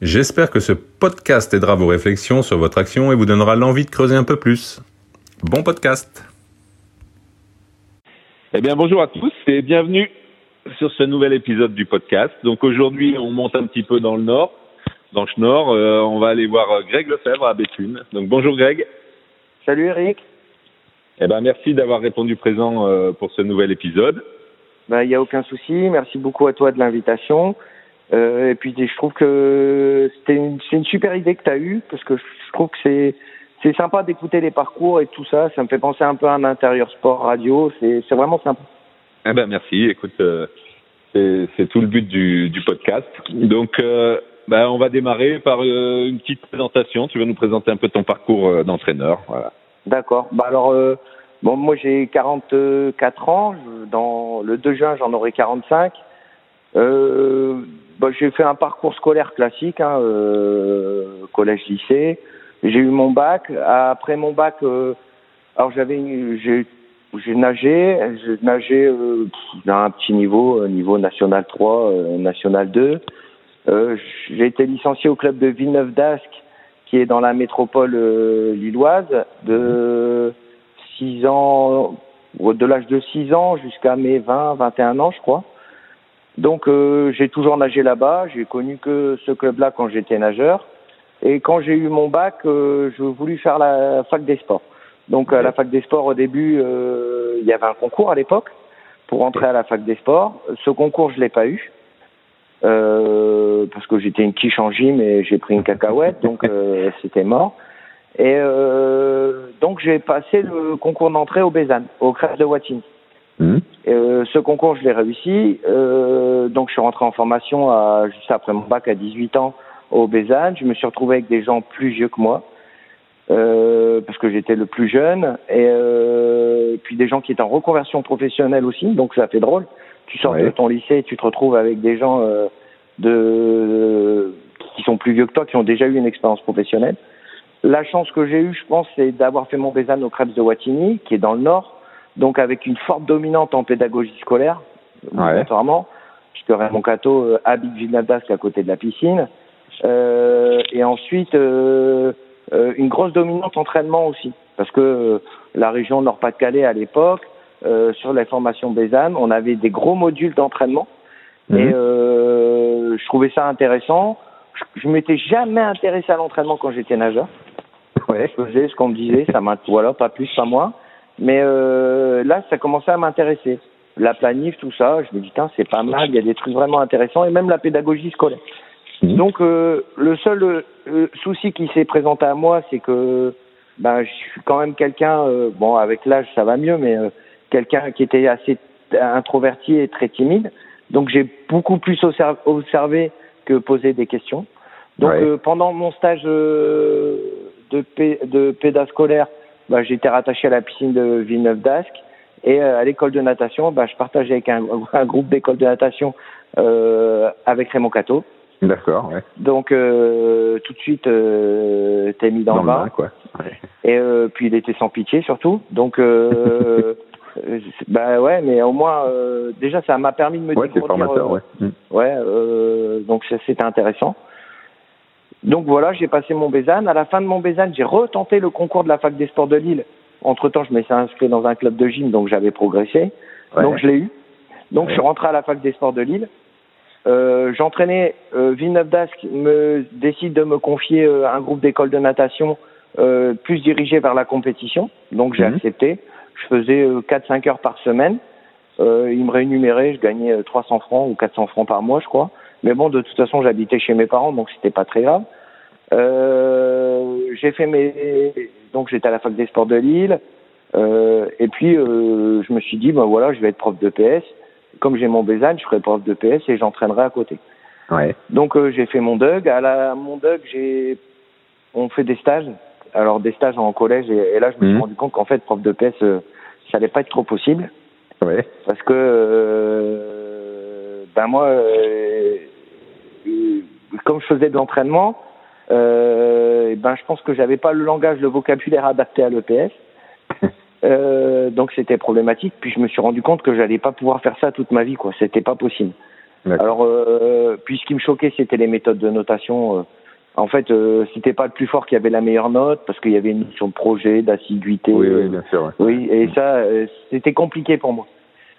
J'espère que ce podcast aidera vos réflexions sur votre action et vous donnera l'envie de creuser un peu plus. Bon podcast Eh bien bonjour à tous et bienvenue sur ce nouvel épisode du podcast. Donc aujourd'hui on monte un petit peu dans le nord, dans le nord. Euh, on va aller voir euh, Greg Lefebvre à Béthune. Donc bonjour Greg. Salut Eric. Eh ben merci d'avoir répondu présent euh, pour ce nouvel épisode. Ben il y a aucun souci. Merci beaucoup à toi de l'invitation. Euh, et puis je trouve que c'était une, c'est une super idée que tu as eue parce que je trouve que c'est c'est sympa d'écouter les parcours et tout ça. Ça me fait penser un peu à un intérieur sport radio. C'est c'est vraiment sympa. Eh ben merci. Écoute, euh, c'est, c'est tout le but du, du podcast. Donc euh, ben, on va démarrer par euh, une petite présentation. Tu vas nous présenter un peu ton parcours euh, d'entraîneur. Voilà. D'accord. Bah alors euh, bon moi j'ai 44 ans. Dans le 2 juin j'en aurai 45. Euh, bah, j'ai fait un parcours scolaire classique, hein, euh, collège-lycée. J'ai eu mon bac. Après mon bac, euh, alors j'avais, j'ai, nagé, j'ai nagé euh, à un petit niveau, niveau national 3, euh, national 2. Euh, j'ai été licencié au club de Villeneuve d'Ascq, qui est dans la métropole lilloise, de 6 ans, de l'âge de 6 ans jusqu'à mes 20, 21 ans, je crois. Donc euh, j'ai toujours nagé là-bas. J'ai connu que ce club-là quand j'étais nageur. Et quand j'ai eu mon bac, euh, je voulus faire la fac des sports. Donc à la fac des sports, au début, euh, il y avait un concours à l'époque pour entrer à la fac des sports. Ce concours, je l'ai pas eu euh, parce que j'étais une quiche en gym et j'ai pris une cacahuète, donc euh, c'était mort. Et euh, donc j'ai passé le concours d'entrée au Bézanne, au crève de Watine. Mhm. Euh, ce concours, je l'ai réussi. Euh, donc, je suis rentré en formation à, juste après mon bac à 18 ans au Bézanne. Je me suis retrouvé avec des gens plus vieux que moi, euh, parce que j'étais le plus jeune. Et euh, puis des gens qui étaient en reconversion professionnelle aussi. Donc, ça fait drôle. Tu sors Ouais. de ton lycée et tu te retrouves avec des gens de qui sont plus vieux que toi, qui ont déjà eu une expérience professionnelle. La chance que j'ai eue, je pense, c'est d'avoir fait mon Bézanne au Krebs de Wattignies, qui est dans le nord donc avec une forte dominante en pédagogie scolaire, Ouais. obligatoirement, puisque Raymond Cato euh, habite Villeneuve d'Ascq à côté de la piscine. Euh, et ensuite, euh, euh, une grosse dominante entraînement aussi, parce que euh, la région Nord-Pas-de-Calais à l'époque, euh, sur les formations Bézanne, on avait des gros modules d'entraînement. Et Mhm. euh, je trouvais ça intéressant. Je, je m'étais jamais intéressé à l'entraînement quand j'étais nageur. Ouais. Je faisais ce qu'on me disait, ça m'a voilà, pas plus, pas moins. Mais euh, là, ça commençait à m'intéresser. La planif, tout ça, je me dis, tiens, c'est pas mal, il y a des trucs vraiment intéressants, et même la pédagogie scolaire. Mhm. Donc, euh, le seul euh, souci qui s'est présenté à moi, c'est que ben, je suis quand même quelqu'un, euh, bon, avec l'âge, ça va mieux, mais euh, quelqu'un qui était assez introverti et très timide. Donc, j'ai beaucoup plus observ- observé que posé des questions. Donc, Ouais. euh, pendant mon stage euh, de pédascolaire, bah, j'étais rattaché à la piscine de Villeneuve d'Ascq. Et euh, à l'école de natation, bah, je partageais avec un, un groupe d'école de natation euh, avec Raymond Cato. D'accord, ouais. Donc euh, tout de suite, euh, t'es mis dans, le bain. quoi. Ouais. Et euh, puis il était sans pitié surtout. Donc euh, euh, bah ouais, mais au moins euh, déjà ça m'a permis de me Ouais, dégourdir, formateur, euh, ouais. Mhm. Ouais, euh, donc c'était intéressant. Donc voilà, j'ai passé mon Bézanne. À la fin de mon Bézanne, j'ai retenté le concours de la fac des sports de Lille. Entre temps, je m'étais inscrit dans un club de gym, donc j'avais progressé. Ouais. Donc je l'ai eu. Donc Ouais. je suis rentré à la fac des sports de Lille. Euh, J'entraînais euh, Villeneuve d'Ascq me décide de me confier euh, un groupe d'école de natation euh, plus dirigé vers la compétition. Donc j'ai Mhm. accepté. Je faisais euh, 4-5 heures par semaine. Euh, ils me rémunéraient, je gagnais euh, 300 francs ou 400 francs par mois, je crois. Mais bon, de toute façon, j'habitais chez mes parents, donc c'était pas très grave. Euh, j'ai fait mes, donc j'étais à la fac des sports de Lille. Euh, et puis euh, je me suis dit, ben voilà, je vais être prof de PS. Comme j'ai mon Bézanne, je ferai prof de PS et j'entraînerai à côté. Ouais. Donc j'ai fait mon DUG. À la mon DUG, j'ai on fait des stages. Alors des stages en collège et, là je me suis mhm. rendu compte qu'en fait prof de PS ça allait pas être trop possible. Ouais. Parce que ben moi comme je faisais de l'entraînement, euh, ben je pense que j'avais pas le langage, le vocabulaire adapté à l'EPS. Euh, donc c'était problématique. Puis je me suis rendu compte que j'allais pas pouvoir faire ça toute ma vie, quoi. C'était pas possible. Alors, euh, puis ce qui me choquait, c'était les méthodes de notation. Euh. En fait, euh, c'était pas le plus fort qui avait la meilleure note parce qu'il y avait une notion de projet, d'assiduité. Oui, oui, bien sûr. Oui, et ça, euh, c'était compliqué pour moi.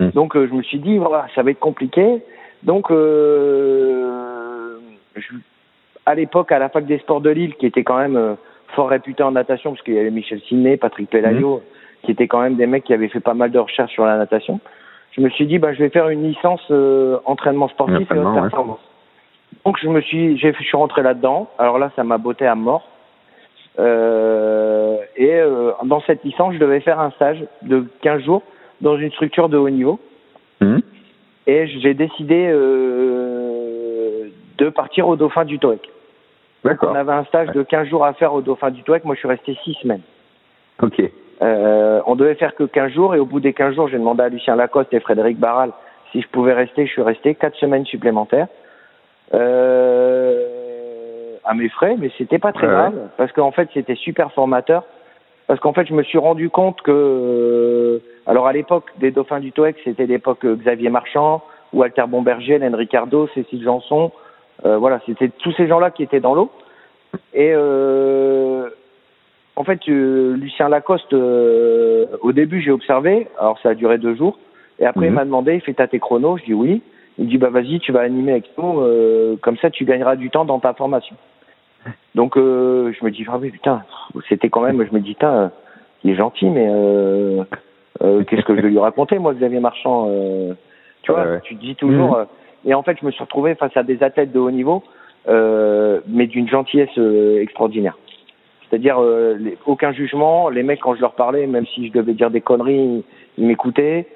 Hmm. Donc je me suis dit, voilà, ça va être compliqué. Donc, je, à l'époque, à la fac des sports de Lille, qui était quand même fort réputé en natation, parce qu'il y avait Michel Siné, Patrick Pelayo, mhm. qui étaient quand même des mecs qui avaient fait pas mal de recherches sur la natation. Je me suis dit, bah, je vais faire une licence euh, entraînement sportif et performance. Donc je me suis, je suis rentré là-dedans. Alors là, ça m'a botté à mort. Euh, et euh, dans cette licence, je devais faire un stage de 15 jours dans une structure de haut niveau. Et j'ai décidé euh, de partir au Dauphin du TOEC. On avait un stage de 15 jours à faire au Dauphin du Touec. Moi, je suis resté 6 semaines. Ok. Euh, on devait faire que 15 jours et au bout des 15 jours, j'ai demandé à Lucien Lacoste et Frédéric Barral si je pouvais rester. Je suis resté 4 semaines supplémentaires. Euh, à mes frais, mais c'était pas très grave parce qu'en fait, c'était super formateur. Parce qu'en fait, je me suis rendu compte que, euh, alors à l'époque des Dauphins du TOEC, c'était l'époque Xavier Marchand, Walter Bomberger, Len Ricardo, Cécile Janson, euh, voilà, c'était tous ces gens-là qui étaient dans l'eau. Et euh, en fait, euh, Lucien Lacoste, au début, j'ai observé. Alors, ça a duré deux jours. Et après, il mhm. m'a demandé, il fait t'as tes chronos Je dis oui. Il me dit, bah vas-y, tu vas animer avec nous. comme ça, tu gagneras du temps dans ta formation. Donc, je me dis, ah oui, putain, c'était quand même, je me dis, putain, il est gentil, mais qu'est-ce que je vais lui raconter, moi, Xavier Marchand Tu vois, tu te dis toujours... Mhm. Et en fait, je me suis retrouvé face à des athlètes de haut niveau, euh, mais d'une gentillesse euh, extraordinaire. C'est-à-dire euh, aucun jugement. Les mecs, quand je leur parlais, même si je devais dire des conneries, ils m'écoutaient.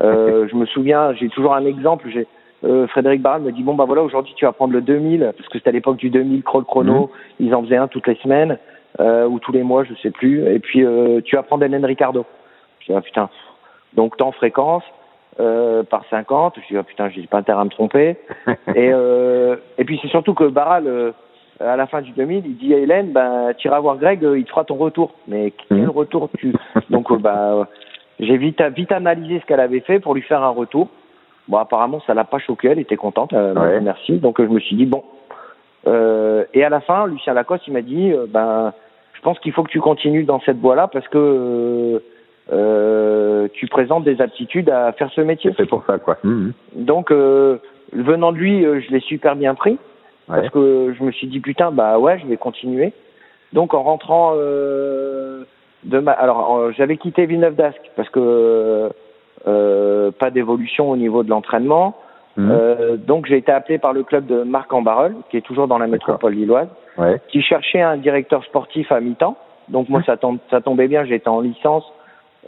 Euh, je me souviens, j'ai toujours un exemple. J'ai euh, Frédéric Barral me dit bon bah voilà aujourd'hui tu vas prendre le 2000 parce que c'était à l'époque du 2000 crawl chrono. Mmh. Ils en faisaient un toutes les semaines ou tous les mois, je sais plus. Et puis tu vas prendre Hélène Ricardo. Je dis ah putain. Donc temps fréquence. Euh, par 50. Je dis, oh, putain, j'ai pas intérêt à me tromper. et, euh, et puis c'est surtout que Barral, euh, à la fin du 2000, il dit à Hélène, ben, tu iras voir Greg, euh, il te fera ton retour. Mais quel mhm. retour tu... Donc, bah, j'ai vite, vite analysé ce qu'elle avait fait pour lui faire un retour. Bon, apparemment, ça l'a pas choqué, elle était contente, merci. Donc, je me suis dit, bon. et à la fin, Lucien Lacoste, il m'a dit, ben, je pense qu'il faut que tu continues dans cette voie-là parce que euh, tu présentes des aptitudes à faire ce métier. C'est pour ça, quoi. Mhm. Donc, euh, venant de lui, euh, je l'ai super bien pris. Parce que je me suis dit, putain, bah ouais, je vais continuer. Donc, en rentrant euh, de ma... Alors, j'avais quitté Villeneuve d'Ascq parce que euh, pas d'évolution au niveau de l'entraînement. Mhm. Euh, donc, j'ai été appelé par le club de Marc en qui est toujours dans la métropole lilloise, ouais. qui cherchait un directeur sportif à mi-temps. Donc, moi, ça, ça tombait bien, j'étais en licence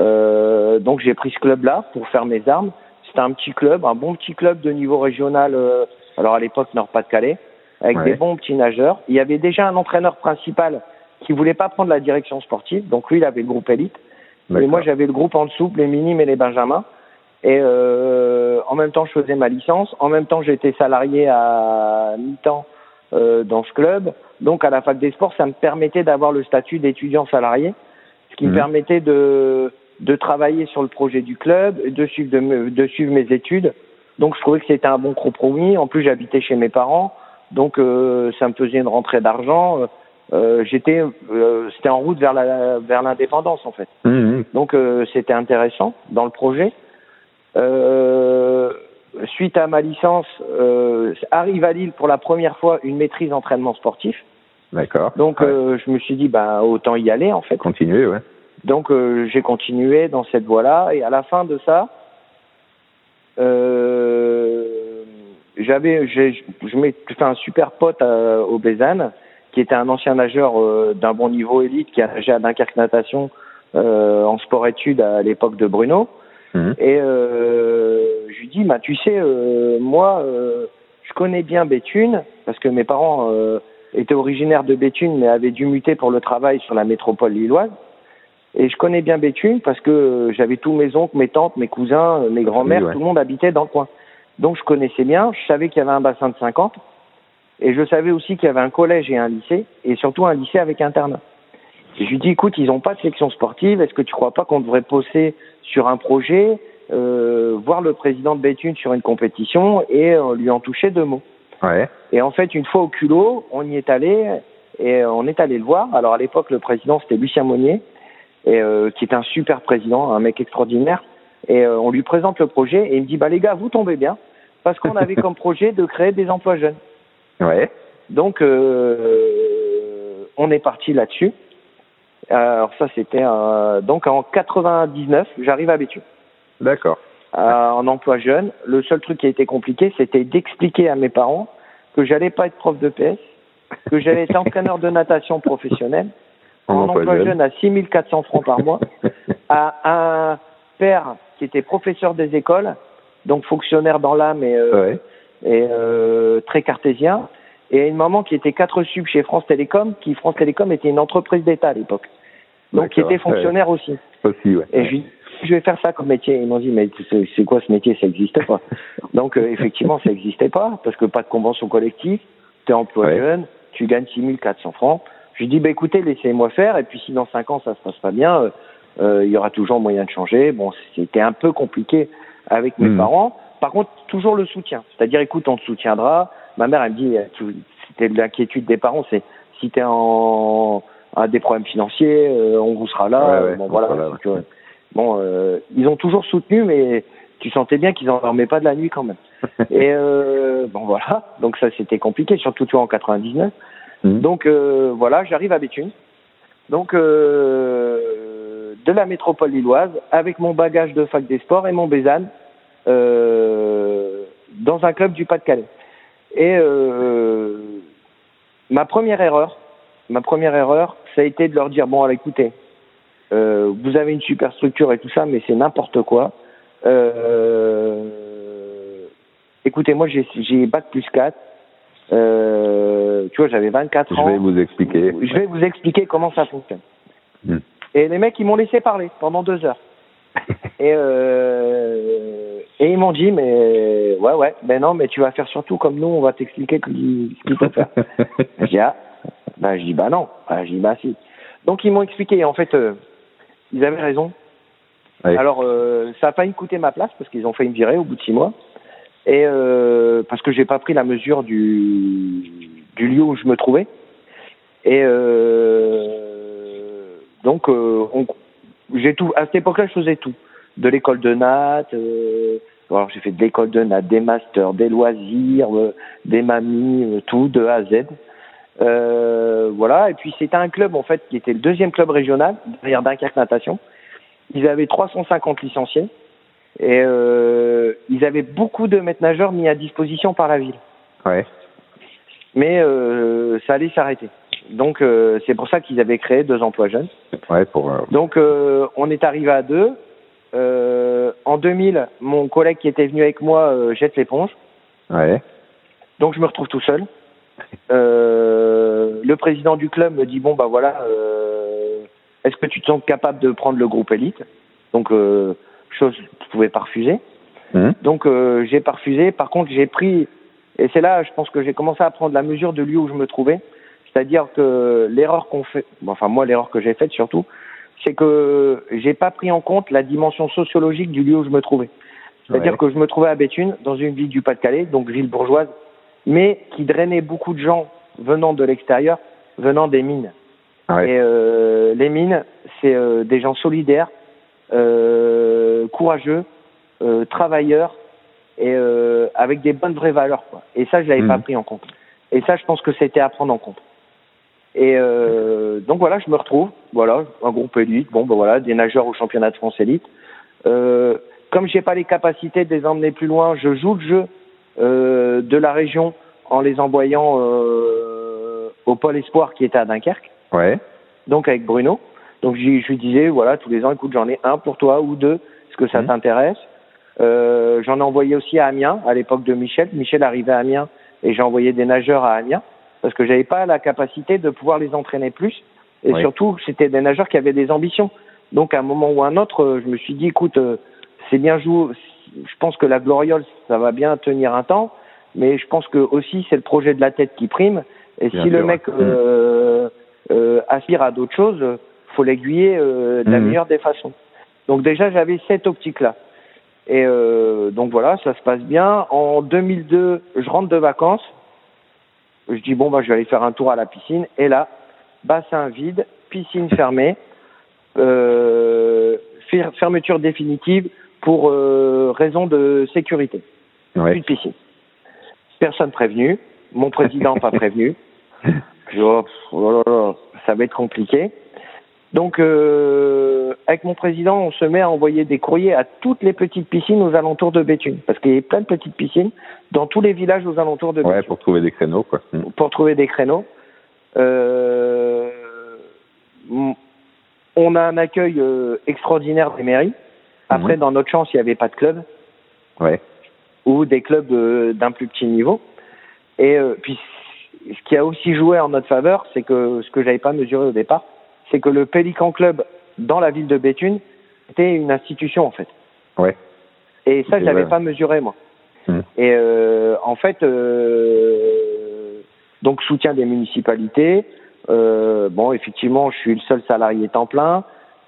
euh, donc j'ai pris ce club-là pour faire mes armes. C'était un petit club, un bon petit club de niveau régional. Euh, alors à l'époque Nord-Pas-de-Calais, avec des bons petits nageurs. Il y avait déjà un entraîneur principal qui voulait pas prendre la direction sportive, donc lui il avait le groupe élite. Et moi j'avais le groupe en dessous, les minimes et les benjamins. Et euh, en même temps je faisais ma licence, en même temps j'étais salarié à mi-temps euh, dans ce club. Donc à la fac des sports, ça me permettait d'avoir le statut d'étudiant salarié, ce qui me mmh. permettait de de travailler sur le projet du club, de suivre, de, suivre mes études. Donc je trouvais que c'était un bon compromis. En plus, j'habitais chez mes parents, donc euh, ça me faisait une rentrée d'argent. Euh, euh j'étais, euh, c'était en route vers la, vers l'indépendance en fait. Mmh, mmh. Donc c'était intéressant dans le projet. Suite à ma licence, arrive à Lille pour la première fois une maîtrise entraînement sportif. D'accord. Donc je me suis dit bah autant y aller en fait. Continuer, ouais. Donc euh, j'ai continué dans cette voie-là et à la fin de ça, euh, j'avais, je m'étais fait un super pote à, au Bézanne qui était un ancien nageur euh, d'un bon niveau élite qui a nagé à Dunkerque Natation euh, en sport-études à l'époque de Bruno. Mhm. Et je lui dis, bah, tu sais, moi, je connais bien Béthune parce que mes parents euh, étaient originaires de Béthune mais avaient dû muter pour le travail sur la métropole lilloise. Et je connais bien Béthune parce que euh, j'avais tous mes oncles, mes tantes, mes cousins, euh, mes grands-mères, tout le monde habitait dans le coin. Donc je connaissais bien, je savais qu'il y avait un bassin de 50 et je savais aussi qu'il y avait un collège et un lycée et surtout un lycée avec internat. Et je lui dis écoute, ils n'ont pas de section sportive, est-ce que tu crois pas qu'on devrait poser sur un projet, euh, voir le président de Béthune sur une compétition et lui en toucher deux mots? Ouais. Et en fait, une fois au culot, on y est allé et on est allé le voir. Alors à l'époque, le président c'était Lucien Monnier et euh, qui est un super président, un mec extraordinaire. Et euh, on lui présente le projet et il me dit bah les gars, vous tombez bien parce qu'on avait comme projet de créer des emplois jeunes. Ouais. Donc euh, on est parti là-dessus. Alors ça c'était euh, donc en 99, j'arrive à Béthune. D'accord. Euh, en emploi jeune. Le seul truc qui a été compliqué, c'était d'expliquer à mes parents que j'allais pas être prof de PS, que j'allais être entraîneur de natation professionnel, En en emploi jeune. jeune à 6400 francs par mois, à un père qui était professeur des écoles, donc fonctionnaire dans l'âme et, euh, Ouais. et euh, très cartésien, et une maman qui était quatre sub chez France Télécom, qui France Télécom était une entreprise d'État à l'époque, donc qui était fonctionnaire aussi. Aussi, ouais. Et je lui je vais faire ça comme métier. Ils m'ont dit, mais c'est quoi ce métier? Ça n'existait pas. Donc, euh, effectivement, ça n'existait pas, parce que pas de convention collective, tu es emploi Ouais. jeune, tu gagnes 6400 francs. Je lui dis, bah, écoutez, laissez-moi faire, et puis si dans 5 ans ça se passe pas bien, euh, euh, il y aura toujours moyen de changer. Bon, c'était un peu compliqué avec mes Hmm. parents. Par contre, toujours le soutien. C'est-à-dire, écoute, on te soutiendra. Ma mère, elle me dit, euh, c'était de l'inquiétude des parents, c'est si tu es en à des problèmes financiers, euh, on vous sera là. Ouais, ouais, bon, on voilà. euh, Bon, euh, ils ont toujours soutenu, mais tu sentais bien qu'ils en dormaient pas de la nuit quand même. Et euh, bon voilà, donc ça c'était compliqué, surtout tu en 99. Mhm. Donc euh, voilà, j'arrive à Béthune. Donc euh, de la métropole lilloise, avec mon bagage de fac des sports et mon Bézane, euh, dans un club du Pas-de-Calais. Et euh, ma première erreur, ma première erreur, ça a été de leur dire bon, alors, écoutez, euh, vous avez une super structure et tout ça, mais c'est n'importe quoi. Euh, écoutez, moi j'ai bac plus 4. Euh, tu vois, j'avais 24 Je ans. vais vous expliquer. Je vais vous expliquer comment ça fonctionne. Hmm. Et les mecs, ils m'ont laissé parler pendant deux heures. et, euh, et ils m'ont dit, mais ouais, ouais, ben non, mais tu vas faire surtout comme nous, on va t'expliquer ce qu'il faut faire. je dis, ah, ben, je dis, bah non. Ben, je dis, bah si. Donc ils m'ont expliqué, et en fait, euh, ils avaient raison. Alors, euh, ça a failli me coûter ma place parce qu'ils ont fait me virer au bout de six mois. Et euh, parce que j'ai pas pris la mesure du, du lieu où je me trouvais. Et euh, donc, euh, on- j'ai tout. À cette époque-là, je faisais tout. De l'école de Nat. Euh, alors, j'ai fait de l'école de Nat, des masters, des loisirs, euh, des mamies, euh, tout de A à Z. Euh, voilà. Et puis, c'était un club en fait qui était le deuxième club régional derrière Dunkerque Natation. Ils avaient 350 licenciés et euh, ils avaient beaucoup de maîtres nageurs mis à disposition par la ville. Ouais. Mais euh, ça allait s'arrêter. Donc euh, c'est pour ça qu'ils avaient créé deux emplois jeunes. Ouais, pour. euh, Donc euh, on est arrivé à deux. Euh, en 2000, mon collègue qui était venu avec moi euh, jette l'éponge. Ouais. Donc je me retrouve tout seul. Euh, le président du club me dit bon bah voilà, est-ce que tu te sens capable de prendre le groupe élite? Donc chose que je pouvais pas refuser. Mhm. Donc j'ai pas refusé. Par contre j'ai pris et c'est là je pense que j'ai commencé à prendre la mesure de lieu où je me trouvais. C'est-à-dire que l'erreur qu'on fait, enfin moi l'erreur que j'ai faite surtout, c'est que j'ai pas pris en compte la dimension sociologique du lieu où je me trouvais. C'est-à-dire Ouais. que je me trouvais à Béthune, dans une ville du Pas-de-Calais, donc ville bourgeoise, mais qui drainait beaucoup de gens venant de l'extérieur, venant des mines. Ouais. Et euh, les mines, c'est euh, des gens solidaires, euh, courageux, euh, travailleurs et euh, avec des bonnes vraies valeurs. Quoi. Et ça, je l'avais Mhm. pas pris en compte. Et ça, je pense que c'était à prendre en compte. Et euh, donc voilà, je me retrouve, voilà, un groupe élite, bon ben voilà, des nageurs au championnat de France élite. Euh, comme j'ai pas les capacités de les emmener plus loin, je joue le jeu euh, de la région en les envoyant euh, au pôle espoir qui était à Dunkerque Ouais. donc avec Bruno. Donc je, lui disais, voilà, tous les ans, écoute, j'en ai un pour toi ou deux, est-ce que ça Mhm. t'intéresse? Euh, j'en ai envoyé aussi à Amiens à l'époque de Michel. Michel arrivait à Amiens et j'ai envoyé des nageurs à Amiens parce que j'avais pas la capacité de pouvoir les entraîner plus. Et Oui. surtout, c'était des nageurs qui avaient des ambitions. Donc, à un moment ou à un autre, euh, je me suis dit, écoute, euh, c'est bien joué. Je pense que la gloriole, ça va bien tenir un temps, mais je pense que aussi c'est le projet de la tête qui prime. Et Bien si le mec ouais. euh, euh, aspire à d'autres choses, euh, faut l'aiguiller euh, de la Mhm. meilleure des façons. Donc déjà, j'avais cette optique-là. Et donc voilà, ça se passe bien. En 2002, je rentre de vacances. Je dis bon bah je vais aller faire un tour à la piscine. Et là, bassin vide, piscine fermée, euh, fer- fermeture définitive pour euh, raison de sécurité. Plus Ouais. de piscine. Personne prévenu. Mon président pas prévenu. Je dis, oh, oh là là, ça va être compliqué. Donc, euh, avec mon président, on se met à envoyer des courriers à toutes les petites piscines aux alentours de Béthune. Parce qu'il y a plein de petites piscines dans tous les villages aux alentours de Ouais, Béthune pour trouver des créneaux, quoi. Mm. pour trouver des créneaux. Euh, on a un accueil euh, extraordinaire des mairies. Après, Mhm. dans notre chance, il n'y avait pas de club Ouais. ou des clubs euh, d'un plus petit niveau. Et euh, puis, ce qui a aussi joué en notre faveur, c'est que ce que j'avais pas mesuré au départ, c'est que le Pélican Club dans la ville de Béthune était une institution en fait. Ouais. Et ça, je l'avais ouais. pas mesuré moi. Hmm. Et euh, en fait, euh, donc soutien des municipalités. Euh, bon, effectivement, je suis le seul salarié temps plein.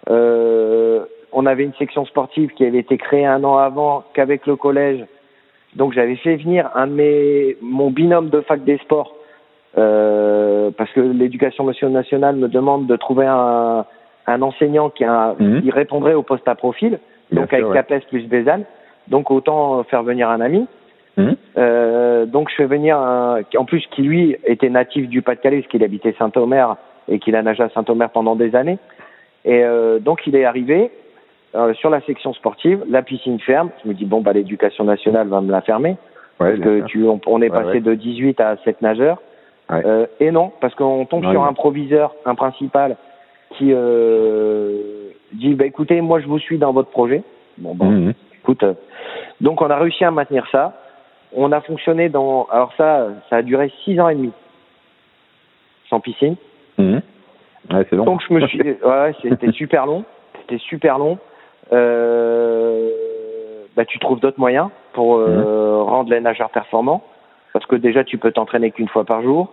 Euh, on avait une section sportive qui avait été créée un an avant qu'avec le collège. Donc j'avais fait venir un de mes mon binôme de fac des sports parce que l'éducation nationale me demande de trouver un, un enseignant qui, a, Mhm. qui répondrait au poste à profil Bien donc sûr, avec ouais. Capes plus Bézanne. Donc autant faire venir un ami. Mhm. Euh, donc je fais venir un, en plus qui lui était natif du Pas-de-Calais parce qu'il habitait Saint-Omer et qu'il a nagé à Saint-Omer pendant des années. Et euh, donc il est arrivé euh, sur la section sportive, la piscine ferme. Je me dis bon bah l'éducation nationale va me la fermer Ouais, parce que tu on, on est Ouais, passé ouais. de 18 à 7 nageurs. Ouais. Euh, et non parce qu'on tombe sur un proviseur, un principal qui euh, dit bah écoutez moi je vous suis dans votre projet. Bon Mhm. écoute, euh, donc on a réussi à maintenir ça. On a fonctionné dans, alors ça, ça a duré six ans et demi, sans piscine. Mhm. Ouais, c'est long. Donc je me suis, ouais, c'était super long, c'était super long. Euh, bah tu trouves d'autres moyens pour euh, rendre les nageurs performants, parce que déjà tu peux t'entraîner qu'une fois par jour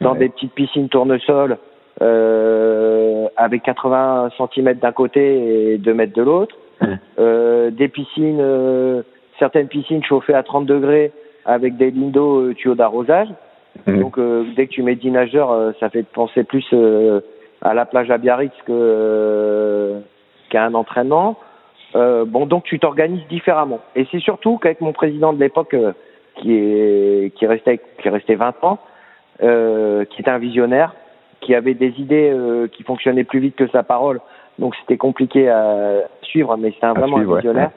dans Ouais. des petites piscines tournesol euh, avec 80 cm d'un côté et 2 mètres de l'autre. Euh, des piscines, euh, certaines piscines chauffées à 30 degrés avec des lignes d'eau tuyaux d'arrosage. Donc dès que tu mets 10 nageurs, ça fait penser plus à la plage à Biarritz que qu'à un entraînement. Bon, donc tu t'organises différemment. Et c'est surtout qu'avec mon président de l'époque, qui est qui restait qui restait 20 ans, euh, qui était un visionnaire, qui avait des idées euh, qui fonctionnaient plus vite que sa parole. Donc c'était compliqué à suivre, mais c'était vraiment suivre, un ouais, visionnaire.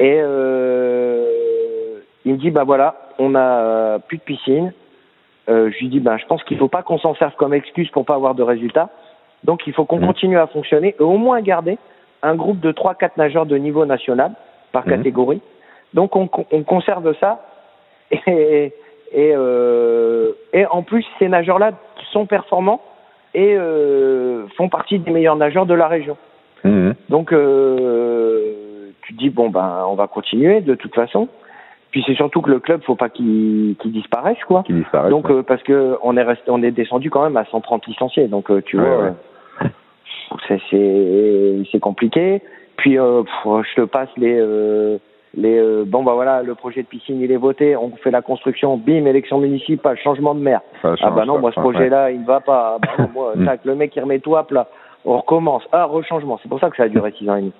Et euh, il me dit bah voilà, on a plus de piscine. Je lui dis ben je pense qu'il faut pas qu'on s'en serve comme excuse pour pas avoir de résultats. Donc il faut qu'on Mhm. continue à fonctionner et au moins garder un groupe de 3-4 nageurs de niveau national par Mhm. catégorie. Donc on, on conserve ça et, et, euh, et en plus ces nageurs-là sont performants et euh, font partie des meilleurs nageurs de la région. Mhm. Donc euh, tu te dis bon ben on va continuer de toute façon. Puis c'est surtout que le club faut pas qu'il disparaisse quoi. Qui disparaît. Donc euh, parce que on est resté on est descendu quand même à 130 licenciés. Donc euh, tu Ouais, vois ouais. euh, c'est compliqué. Puis euh, pff, je te passe les euh, les euh, bon bah voilà le projet de piscine il est voté, on fait la construction, bim élection municipale, changement de maire. Ah change bah non, moi ce Ouais. projet-là, il ne va pas. Ah bah non, moi, tac, le mec il remet tout à plat. On recommence. Ah, rechangement. C'est pour ça que ça a duré six ans et demi.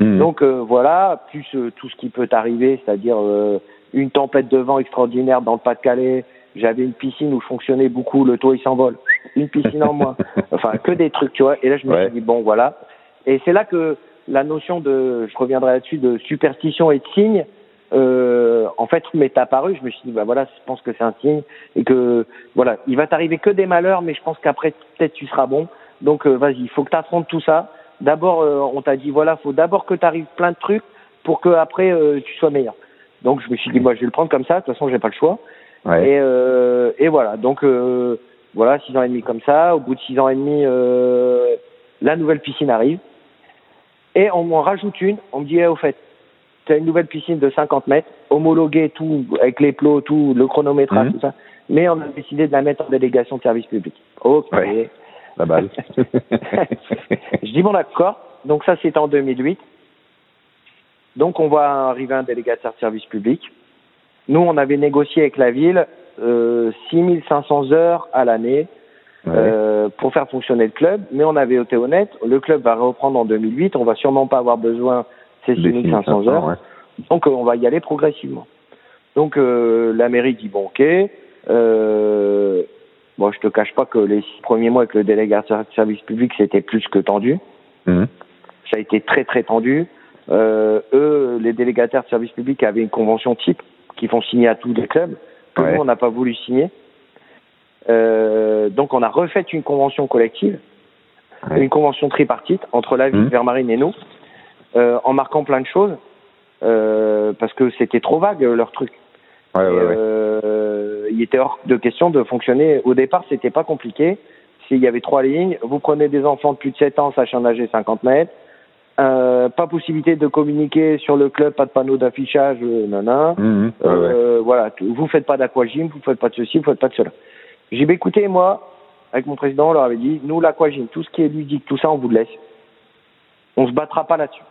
Mhm. Donc euh, voilà, plus euh, tout ce qui peut arriver, c'est-à-dire euh, une tempête de vent extraordinaire dans le Pas-de-Calais. J'avais une piscine où je fonctionnais beaucoup, le toit il s'envole. Une piscine en moins. Enfin, que des trucs, tu vois. Et là, je me Ouais. suis dit, bon, voilà. Et c'est là que la notion de, je reviendrai là-dessus, de superstition et de signe, euh, en fait, m'est apparue. Je me suis dit, bah voilà, je pense que c'est un signe et que, voilà, il va t'arriver que des malheurs, mais je pense qu'après, peut-être tu seras bon. Donc, euh, vas-y, il faut que tu affrontes tout ça. D'abord, euh, on t'a dit, voilà, faut d'abord que tu arrives plein de trucs pour que après euh, tu sois meilleur. Donc je me suis dit, moi je vais le prendre comme ça, de toute façon j'ai pas le choix. Ouais. Et, euh, et voilà, donc euh, voilà, six ans et demi comme ça. Au bout de six ans et demi, euh, la nouvelle piscine arrive. Et on m'en rajoute une, on me dit, eh, au fait, tu as une nouvelle piscine de 50 mètres, homologuée, tout, avec les plots, tout, le chronométrage, Mhm. tout ça. Mais on a décidé de la mettre en délégation de service public. Ok. Ouais. La base. Je dis bon d'accord. Donc ça c'était en 2008. Donc on voit arriver un délégataire de service public. Nous on avait négocié avec la ville euh, 6500 heures à l'année Ouais. euh, pour faire fonctionner le club, mais on avait été honnête. Le club va reprendre en 2008. On va sûrement pas avoir besoin de ces Des 6500 heures. ouais. Donc euh, on va y aller progressivement. Donc euh, la mairie dit bon ok. Euh, bon je te cache pas que les six premiers mois avec le délégataire de service public c'était plus que tendu. Mhm. Ça a été très très tendu. Euh, eux, les délégataires de service public avaient une convention type qui font signer à tous les clubs. Que Ouais. nous on n'a pas voulu signer. Euh, donc on a refait une convention collective, Ouais. une convention tripartite entre la ville, Mhm. Vermarine et nous, euh, en marquant plein de choses euh, parce que c'était trop vague euh, leur truc. Ouais, Et, ouais, ouais. euh, il était hors de question de fonctionner. Au départ, c'était pas compliqué. S'il y avait trois lignes, vous prenez des enfants de plus de 7 ans sachant nager 50 mètres, pas possibilité de communiquer sur le club, pas de panneau d'affichage. Mhm. Ouais, ouais. Euh, Voilà, vous faites pas d'aquagym, vous faites pas de ceci, vous faites pas de cela. J'ai dit, bah, écoutez, moi, avec mon président, on leur avait dit, nous, l'aquagym, tout ce qui est ludique, tout ça, on vous le laisse. On se battra pas là-dessus.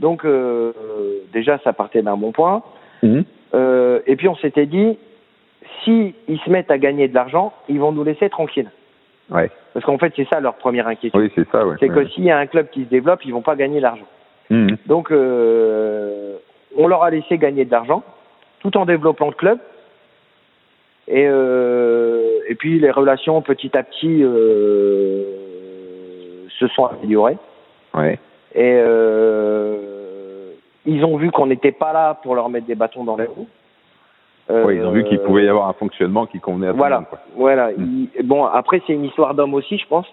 Donc, euh, euh, déjà, ça partait d'un bon point. Mhm. Euh, et puis, on s'était dit, si ils se mettent à gagner de l'argent, ils vont nous laisser tranquilles. Ouais. Parce qu'en fait, c'est ça leur première inquiétude. Oui, c'est ça, ouais. c'est que s'il y a un club qui se développe, ils vont pas gagner l'argent. Mhm. Donc, euh, on leur a laissé gagner de l'argent, tout en développant le club. Et, euh, et puis, les relations, petit à petit, euh, se sont améliorées. Ouais. Et euh, ils ont vu qu'on n'était pas là pour leur mettre des bâtons dans les roues. Euh, Ouais, ils ont vu qu'il pouvait y avoir un fonctionnement qui convenait à tout le voilà, monde, quoi. voilà. Mm. Il- bon, après c'est une histoire d'homme aussi, je pense.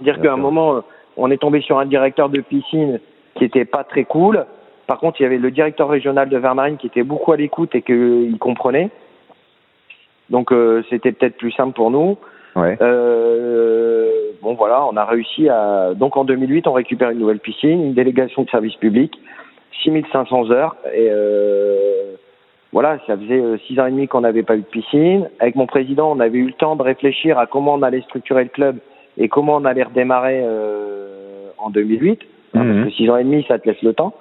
Dire qu'à un moment, euh, on est tombé sur un directeur de piscine qui était pas très cool. Par contre, il y avait le directeur régional de Vermarine qui était beaucoup à l'écoute et qu'il comprenait. Donc euh, c'était peut-être plus simple pour nous. Ouais. Euh, bon voilà, on a réussi à. Donc en 2008, on récupère une nouvelle piscine, une délégation de service public, 6500 heures. Et euh, voilà, ça faisait six ans et demi qu'on n'avait pas eu de piscine. Avec mon président, on avait eu le temps de réfléchir à comment on allait structurer le club et comment on allait redémarrer euh, en 2008. Hein, Mhm. Parce que six ans et demi, ça te laisse le temps.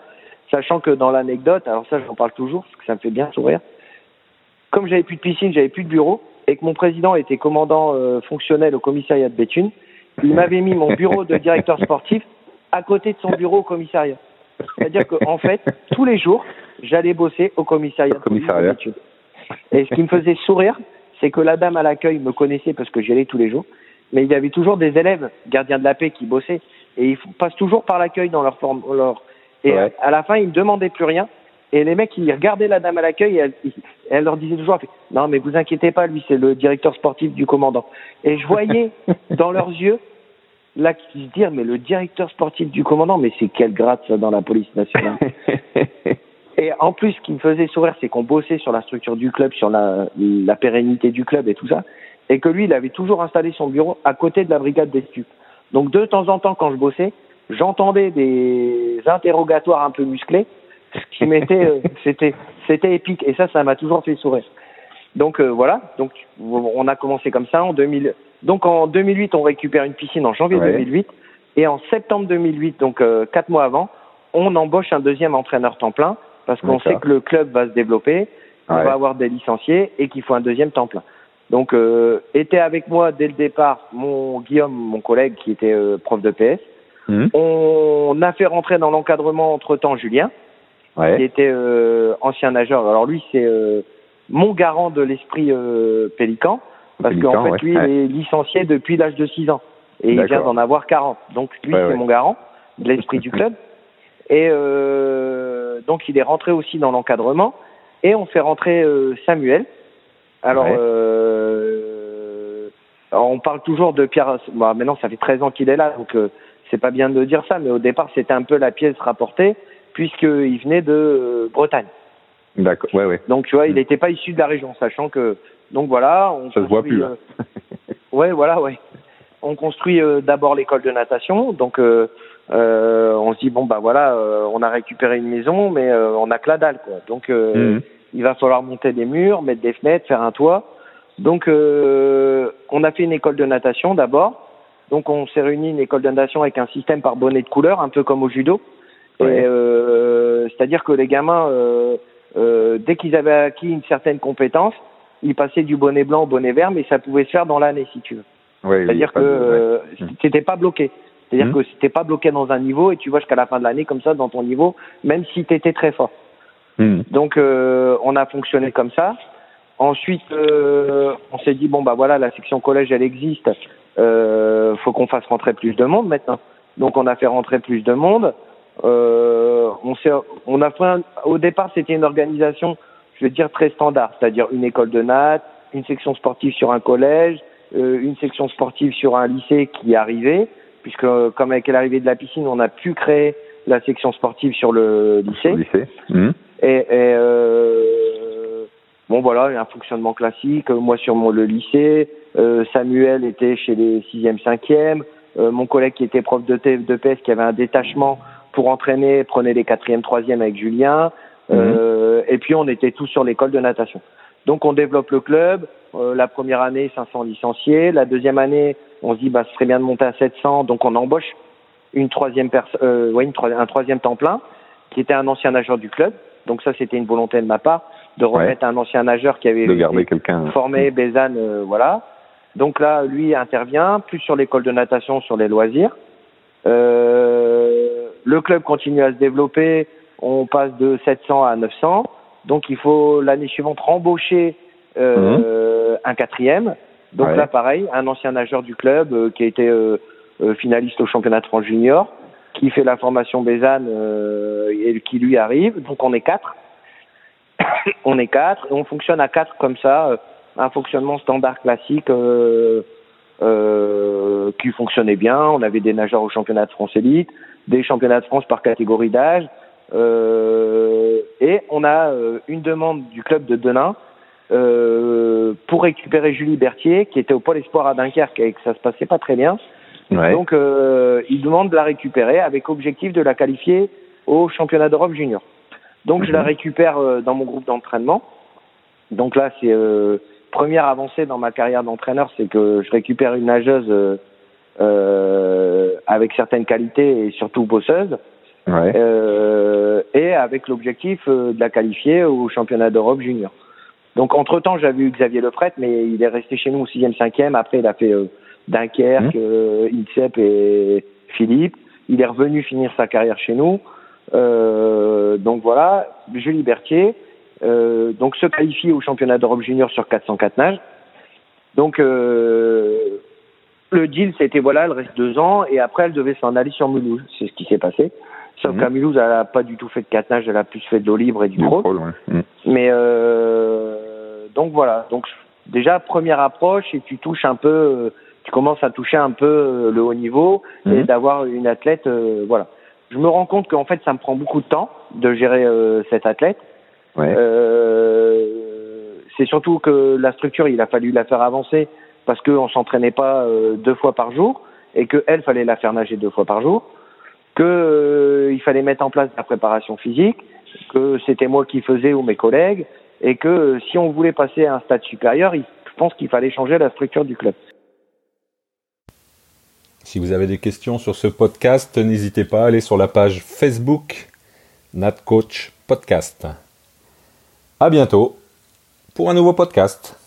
Sachant que dans l'anecdote, alors ça, j'en parle toujours parce que ça me fait bien sourire. Comme j'avais plus de piscine, j'avais plus de bureau, et que mon président était commandant euh, fonctionnel au commissariat de Béthune, il m'avait mis mon bureau de directeur sportif à côté de son bureau au commissariat. C'est-à-dire qu'en fait, tous les jours, j'allais bosser au commissariat. de. Béthune. Et ce qui me faisait sourire, c'est que la dame à l'accueil me connaissait parce que j'y allais tous les jours, mais il y avait toujours des élèves gardiens de la paix qui bossaient, et ils passent toujours par l'accueil dans leur forme. Leur... Et Ouais. à la fin, ils me demandaient plus rien. Et les mecs, ils regardaient la dame à l'accueil et elle, elle leur disait toujours Non, mais vous inquiétez pas, lui, c'est le directeur sportif du commandant. Et je voyais dans leurs yeux, là, qui se dire Mais le directeur sportif du commandant, mais c'est quel grade ça dans la police nationale Et en plus, ce qui me faisait sourire, c'est qu'on bossait sur la structure du club, sur la, la pérennité du club et tout ça. Et que lui, il avait toujours installé son bureau à côté de la brigade des stupes. Donc, de temps en temps, quand je bossais, j'entendais des interrogatoires un peu musclés, ce qui m'était, euh, c'était, c'était épique. Et ça, ça m'a toujours fait sourire. Donc euh, voilà. Donc on a commencé comme ça en 2000. Donc en 2008, on récupère une piscine en janvier Ouais. 2008 et en septembre 2008, donc euh, quatre mois avant, on embauche un deuxième entraîneur temps plein parce qu'on sait que le club va se développer, on Ouais. va avoir des licenciés et qu'il faut un deuxième temps plein. Donc euh, était avec moi dès le départ mon Guillaume, mon collègue qui était euh, prof de PS. Mhm. On a fait rentrer dans l'encadrement entre temps Julien qui Ouais. était euh, ancien nageur. Alors lui, c'est euh, mon garant de l'esprit euh, Pélican, parce qu'en fait, ouais, lui, il est licencié depuis l'âge de 6 ans. Et il vient d'en avoir 40. Donc lui, c'est mon garant de l'esprit du club. Et euh, donc, il est rentré aussi dans l'encadrement. Et on fait rentrer euh, Samuel. Alors, euh, alors, on parle toujours de Pierre. Bon, maintenant, ça fait 13 ans qu'il est là, donc euh, c'est pas bien de dire ça, mais au départ, c'était un peu la pièce rapportée. Puisqu'il venait de Bretagne. D'accord, ouais, ouais. Donc tu vois, il Mm. n'était pas issu de la région, sachant que donc voilà, on Ça se voit plus, là. euh, ouais, voilà, ouais. On construit euh, d'abord l'école de natation, donc euh, euh, on se dit bon bah voilà, euh, on a récupéré une maison, mais euh, on a que la dalle quoi. Donc euh, Mhm. il va falloir monter des murs, mettre des fenêtres, faire un toit. Donc euh, on a fait une école de natation d'abord. Donc on s'est réuni une école de natation avec un système par bonnet de couleur, un peu comme au judo. Ouais. Euh, c'est-à-dire que les gamins, euh, euh, dès qu'ils avaient acquis une certaine compétence, ils passaient du bonnet blanc au bonnet vert, mais ça pouvait se faire dans l'année si tu veux. Ouais, C'est-à-dire que de- ouais. euh, Mm. c'était pas bloqué. C'est-à-dire Mhm. que c'était pas bloqué dans un niveau et tu vois jusqu'à la fin de l'année comme ça dans ton niveau, même si tu étais très fort. Mhm. Donc euh, on a fonctionné comme ça. Ensuite, euh, on s'est dit bon bah voilà, la section collège elle existe. Euh, faut qu'on fasse rentrer plus de monde maintenant. Donc on a fait rentrer plus de monde. Euh, on s'est, on a fait un- au départ c'était une organisation, je veux dire très standard, c'est-à-dire une école de natte, une section sportive sur un collège, euh, une section sportive sur un lycée qui est arrivé, puisque euh, comme avec l'arrivée de la piscine, on a pu créer la section sportive sur le lycée. Lycée. Mhm. Et, et, euh, bon voilà, un fonctionnement classique. Moi sur mon, le lycée, euh, Samuel était chez les sixième, cinquième. Euh, mon collègue qui était prof de, de PS, qui avait un détachement pour entraîner, prenait les quatrième, troisième avec Julien. Euh, et puis on était tous sur l'école de natation. Donc on développe le club. Euh, la première année, 500 licenciés. La deuxième année, on se dit bah ce serait bien de monter à 700. Donc on embauche une troisième personne, euh, ouais, une troi- un troisième temps plein, qui était un ancien nageur du club. Donc ça, c'était une volonté de ma part de remettre un ancien nageur qui avait De garder quelqu'un. formé, Bézanne, euh, voilà. Donc là, lui intervient plus sur l'école de natation, sur les loisirs. Euh, le club continue à se développer. On passe de 700 à 900. Donc il faut l'année suivante rembaucher euh, un quatrième. Donc Ouais. là, pareil, un ancien nageur du club euh, qui a été euh, euh, finaliste au championnat de France junior, qui fait la formation Bézanne euh, et qui lui arrive. Donc on est quatre. on est quatre et on fonctionne à quatre comme ça, euh, un fonctionnement standard classique euh, euh, qui fonctionnait bien. On avait des nageurs au championnat de France élite, des championnats de France par catégorie d'âge, euh, et on a euh, une demande du club de Denain euh, pour récupérer Julie Berthier, qui était au pôle espoir à Dunkerque et que ça se passait pas très bien. Ouais. Donc, euh, il demande de la récupérer avec objectif de la qualifier au championnat d'Europe junior. Donc, je la Mhm. récupère euh, dans mon groupe d'entraînement. Donc là, c'est euh, première avancée dans ma carrière d'entraîneur, c'est que je récupère une nageuse euh, euh, avec certaines qualités et surtout bosseuse, Ouais. euh, et avec l'objectif euh, de la qualifier au championnat d'Europe junior. Donc entre temps, j'avais eu Xavier Leprêtre, mais il est resté chez nous au sixième, cinquième. Après, il a fait euh, Dunkerque, euh, INSEP et Philippe. Il est revenu finir sa carrière chez nous. Euh, donc voilà, Julie Berthier. Euh, donc se qualifie au championnat d'Europe junior sur 404 nages. Donc euh, le deal, c'était voilà, elle reste deux ans et après elle devait s'en aller sur Mulhouse. C'est ce qui s'est passé. Sauf Mhm. qu'à Mulhouse, elle a pas du tout fait de 4 nages, elle a plus fait de l'eau libre et du ouais. Mhm. Mais euh, donc voilà. Donc déjà première approche et tu touches un peu, euh, tu commences à toucher un peu euh, le haut niveau et Mhm. d'avoir une athlète. euh, voilà. Je me rends compte qu'en fait ça me prend beaucoup de temps de gérer euh, cette athlète. Ouais. Euh, c'est surtout que la structure, il a fallu la faire avancer parce qu'on s'entraînait pas euh, deux fois par jour et que elle fallait la faire nager deux fois par jour, que euh, fallait mettre en place la préparation physique, que c'était moi qui faisais ou mes collègues et que euh, si on voulait passer à un stade supérieur, je pense qu'il fallait changer la structure du club. Si vous avez des questions sur ce podcast, n'hésitez pas à aller sur la page Facebook Nat Coach Podcast. À bientôt pour un nouveau podcast.